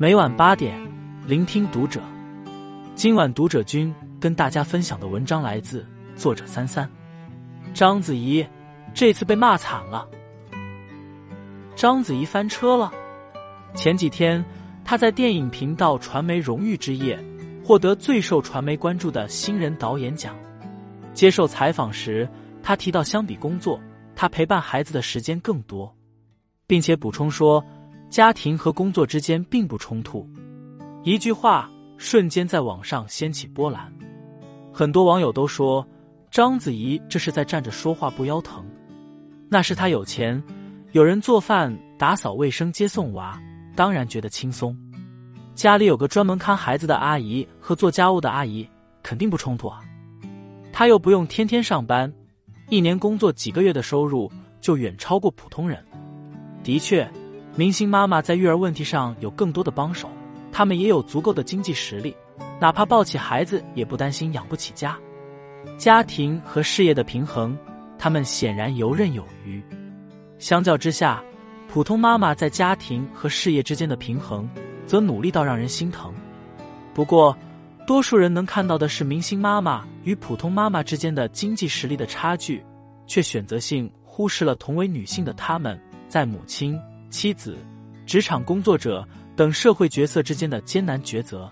每晚八点，聆听读者。今晚读者君跟大家分享的文章来自作者三三。章子怡这次被骂惨了。章子怡翻车了。前几天，她在电影频道传媒荣誉之夜获得最受传媒关注的新人导演奖。接受采访时，她提到，相比工作，她陪伴孩子的时间更多，并且补充说。家庭和工作之间并不冲突，一句话瞬间在网上掀起波澜。很多网友都说章子怡这是在站着说话不腰疼，那是她有钱，有人做饭、打扫卫生、接送娃，当然觉得轻松。家里有个专门看孩子的阿姨和做家务的阿姨，肯定不冲突啊。她又不用天天上班，一年工作几个月的收入就远超过普通人。的确。明星妈妈在育儿问题上有更多的帮手，他们也有足够的经济实力，哪怕抱起孩子也不担心养不起家。家庭和事业的平衡，他们显然游刃有余。相较之下，普通妈妈在家庭和事业之间的平衡，则努力到让人心疼。不过，多数人能看到的是明星妈妈与普通妈妈之间的经济实力的差距，却选择性忽视了同为女性的她们在母亲。妻子、职场工作者等社会角色之间的艰难抉择，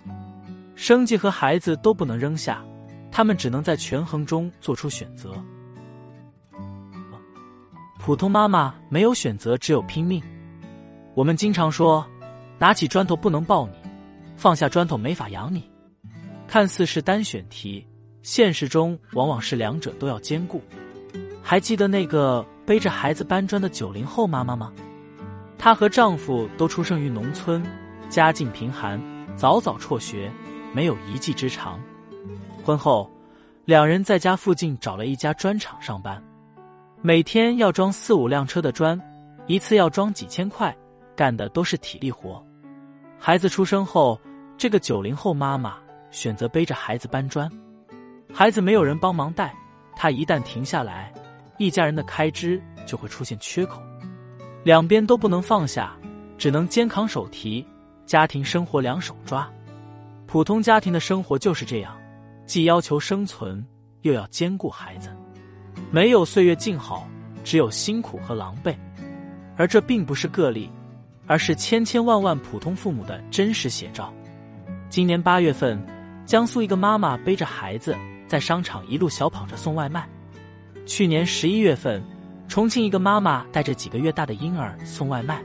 生计和孩子都不能扔下，他们只能在权衡中做出选择。普通妈妈没有选择，只有拼命。我们经常说，拿起砖头不能抱你，放下砖头没法养你。看似是单选题，现实中往往是两者都要兼顾。还记得那个背着孩子搬砖的九零后妈妈吗？她和丈夫都出生于农村，家境贫寒，早早辍学，没有一技之长。婚后，两人在家附近找了一家砖厂上班，每天要装四五辆车的砖，一次要装几千块，干的都是体力活。孩子出生后，这个九零后妈妈选择背着孩子搬砖，孩子没有人帮忙带，她一旦停下来，一家人的开支就会出现缺口。两边都不能放下，只能肩扛手提，家庭生活两手抓。普通家庭的生活就是这样，既要求生存，又要兼顾孩子。没有岁月静好，只有辛苦和狼狈。而这并不是个例，而是千千万万普通父母的真实写照。今年八月份，江苏一个妈妈背着孩子在商场一路小跑着送外卖。去年十一月份。重庆一个妈妈带着几个月大的婴儿送外卖，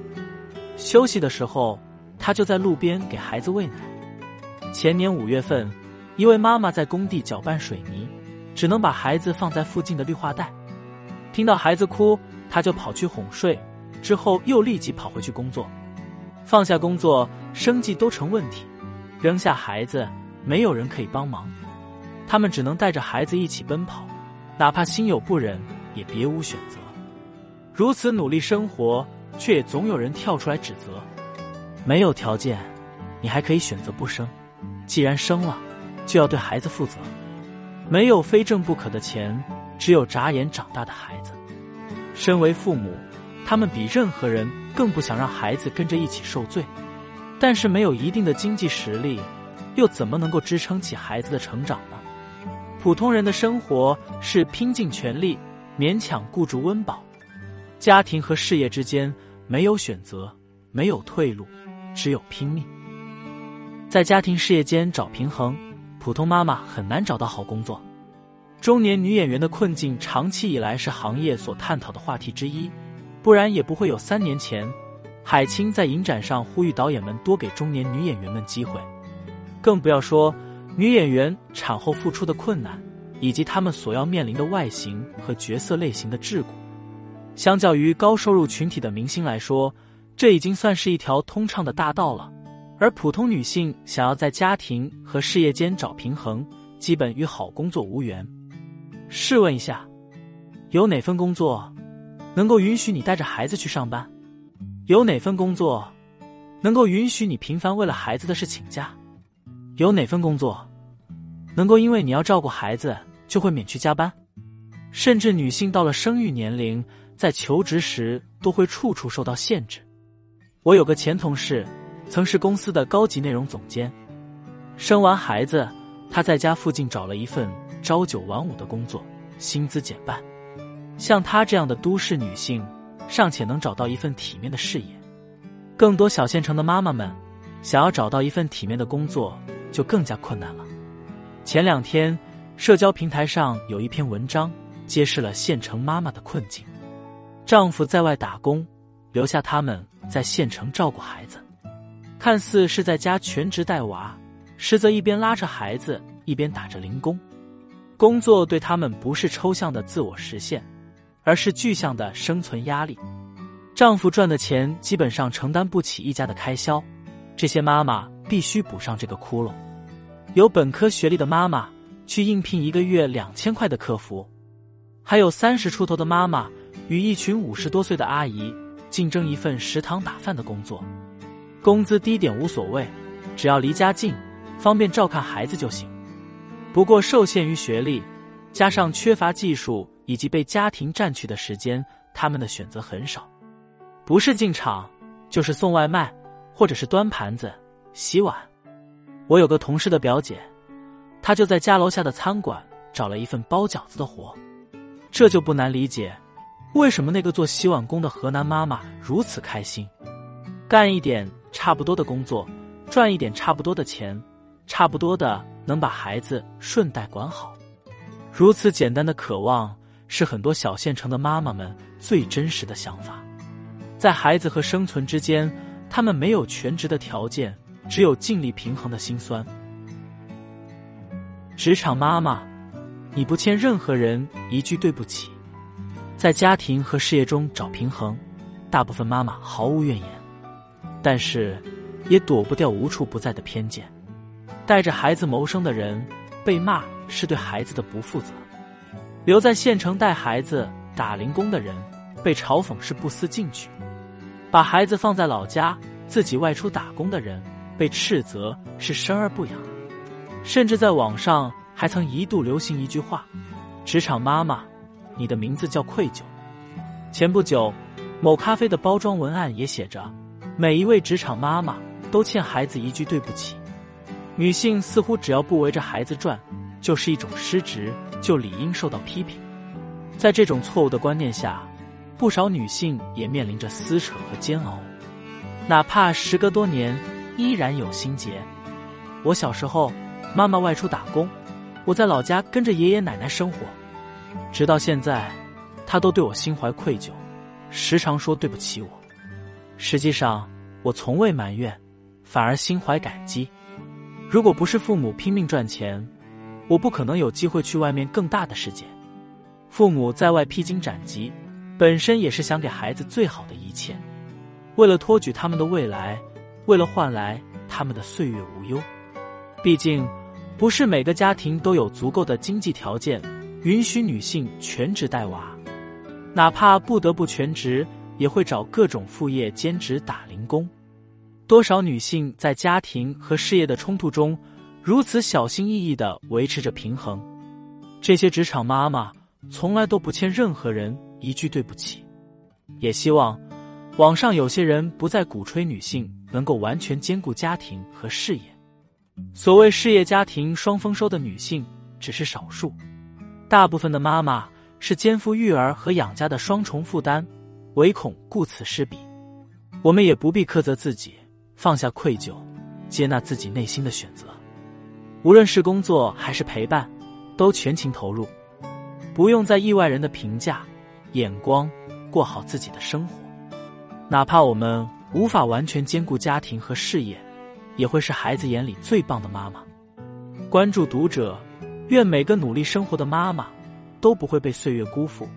休息的时候，她就在路边给孩子喂奶。前年五月份，一位妈妈在工地搅拌水泥，只能把孩子放在附近的绿化带。听到孩子哭，她就跑去哄睡，之后又立即跑回去工作。放下工作，生计都成问题，扔下孩子，没有人可以帮忙，他们只能带着孩子一起奔跑，哪怕心有不忍，也别无选择。如此努力生活，却也总有人跳出来指责。没有条件，你还可以选择不生；既然生了，就要对孩子负责。没有非挣不可的钱，只有眨眼长大的孩子。身为父母，他们比任何人更不想让孩子跟着一起受罪。但是没有一定的经济实力，又怎么能够支撑起孩子的成长呢？普通人的生活是拼尽全力，勉强顾住温饱。家庭和事业之间没有选择，没有退路，只有拼命。在家庭事业间找平衡，普通妈妈很难找到好工作。中年女演员的困境，长期以来是行业所探讨的话题之一，不然也不会有三年前海清在影展上呼吁导演们多给中年女演员们机会。更不要说女演员产后复出的困难，以及她们所要面临的外形和角色类型的桎梏。相较于高收入群体的明星来说，这已经算是一条通畅的大道了。而普通女性想要在家庭和事业间找平衡，基本与好工作无缘。试问一下，有哪份工作能够允许你带着孩子去上班？有哪份工作能够允许你频繁为了孩子的事请假？有哪份工作能够因为你要照顾孩子就会免去加班？甚至女性到了生育年龄。在求职时都会处处受到限制。我有个前同事，曾是公司的高级内容总监。生完孩子，她在家附近找了一份朝九晚五的工作，薪资减半。像她这样的都市女性，尚且能找到一份体面的事业，更多小县城的妈妈们，想要找到一份体面的工作，就更加困难了。前两天，社交平台上有一篇文章，揭示了县城妈妈的困境：丈夫在外打工，留下他们在县城照顾孩子，看似是在家全职带娃，实则一边拉着孩子，一边打着零工。工作对他们不是抽象的自我实现。而是具象的生存压力，丈夫赚的钱基本上承担不起一家的开销，这些妈妈必须补上这个窟窿。有本科学历的妈妈去应聘一个月两千块的客服，还有三十出头的妈妈与一群五十多岁的阿姨竞争一份食堂打饭的工作，工资低点无所谓，只要离家近，方便照看孩子就行。不过受限于学历，加上缺乏技术。以及被家庭占据的时间，他们的选择很少，不是进厂，就是送外卖，或者是端盘子、洗碗。我有个同事的表姐，她就在家楼下的餐馆找了一份包饺子的活，这就不难理解，为什么那个做洗碗工的河南妈妈如此开心，干一点差不多的工作，赚一点差不多的钱，差不多的能把孩子顺带管好，如此简单的渴望。是很多小县城的妈妈们最真实的想法，在孩子和生存之间，他们没有全职的条件，只有尽力平衡的心酸。职场妈妈，你不欠任何人一句对不起。在家庭和事业中找平衡，大部分妈妈毫无怨言，但是也躲不掉无处不在的偏见。带着孩子谋生的人被骂是对孩子的不负责。留在县城带孩子打零工的人，被嘲讽是不思进取；把孩子放在老家，自己外出打工的人，被斥责是生而不养。甚至在网上还曾一度流行一句话：“职场妈妈，你的名字叫愧疚。”前不久，某咖啡的包装文案也写着：“每一位职场妈妈都欠孩子一句对不起。”女性似乎只要不围着孩子转。就是一种失职，就理应受到批评。在这种错误的观念下，不少女性也面临着撕扯和煎熬。哪怕时隔多年，依然有心结。我小时候，妈妈外出打工，我在老家跟着爷爷奶奶生活，直到现在，他都对我心怀愧疚，时常说对不起我。实际上，我从未埋怨，反而心怀感激。如果不是父母拼命赚钱，我不可能有机会去外面更大的世界。父母在外披荆斩棘，本身也是想给孩子最好的一切，为了托举他们的未来，为了换来他们的岁月无忧。毕竟，不是每个家庭都有足够的经济条件允许女性全职带娃，哪怕不得不全职，也会找各种副业兼职打零工。多少女性在家庭和事业的冲突中。如此小心翼翼的维持着平衡，这些职场妈妈从来都不欠任何人一句对不起。也希望网上有些人不再鼓吹女性能够完全兼顾家庭和事业。所谓事业家庭双丰收的女性只是少数，大部分的妈妈是肩负育儿和养家的双重负担，唯恐顾此失彼。我们也不必苛责自己，放下愧疚，接纳自己内心的选择。无论是工作还是陪伴，都全情投入，不用在意外人的评价、眼光，过好自己的生活。哪怕我们无法完全兼顾家庭和事业，也会是孩子眼里最棒的妈妈。关注读者，愿每个努力生活的妈妈都不会被岁月辜负。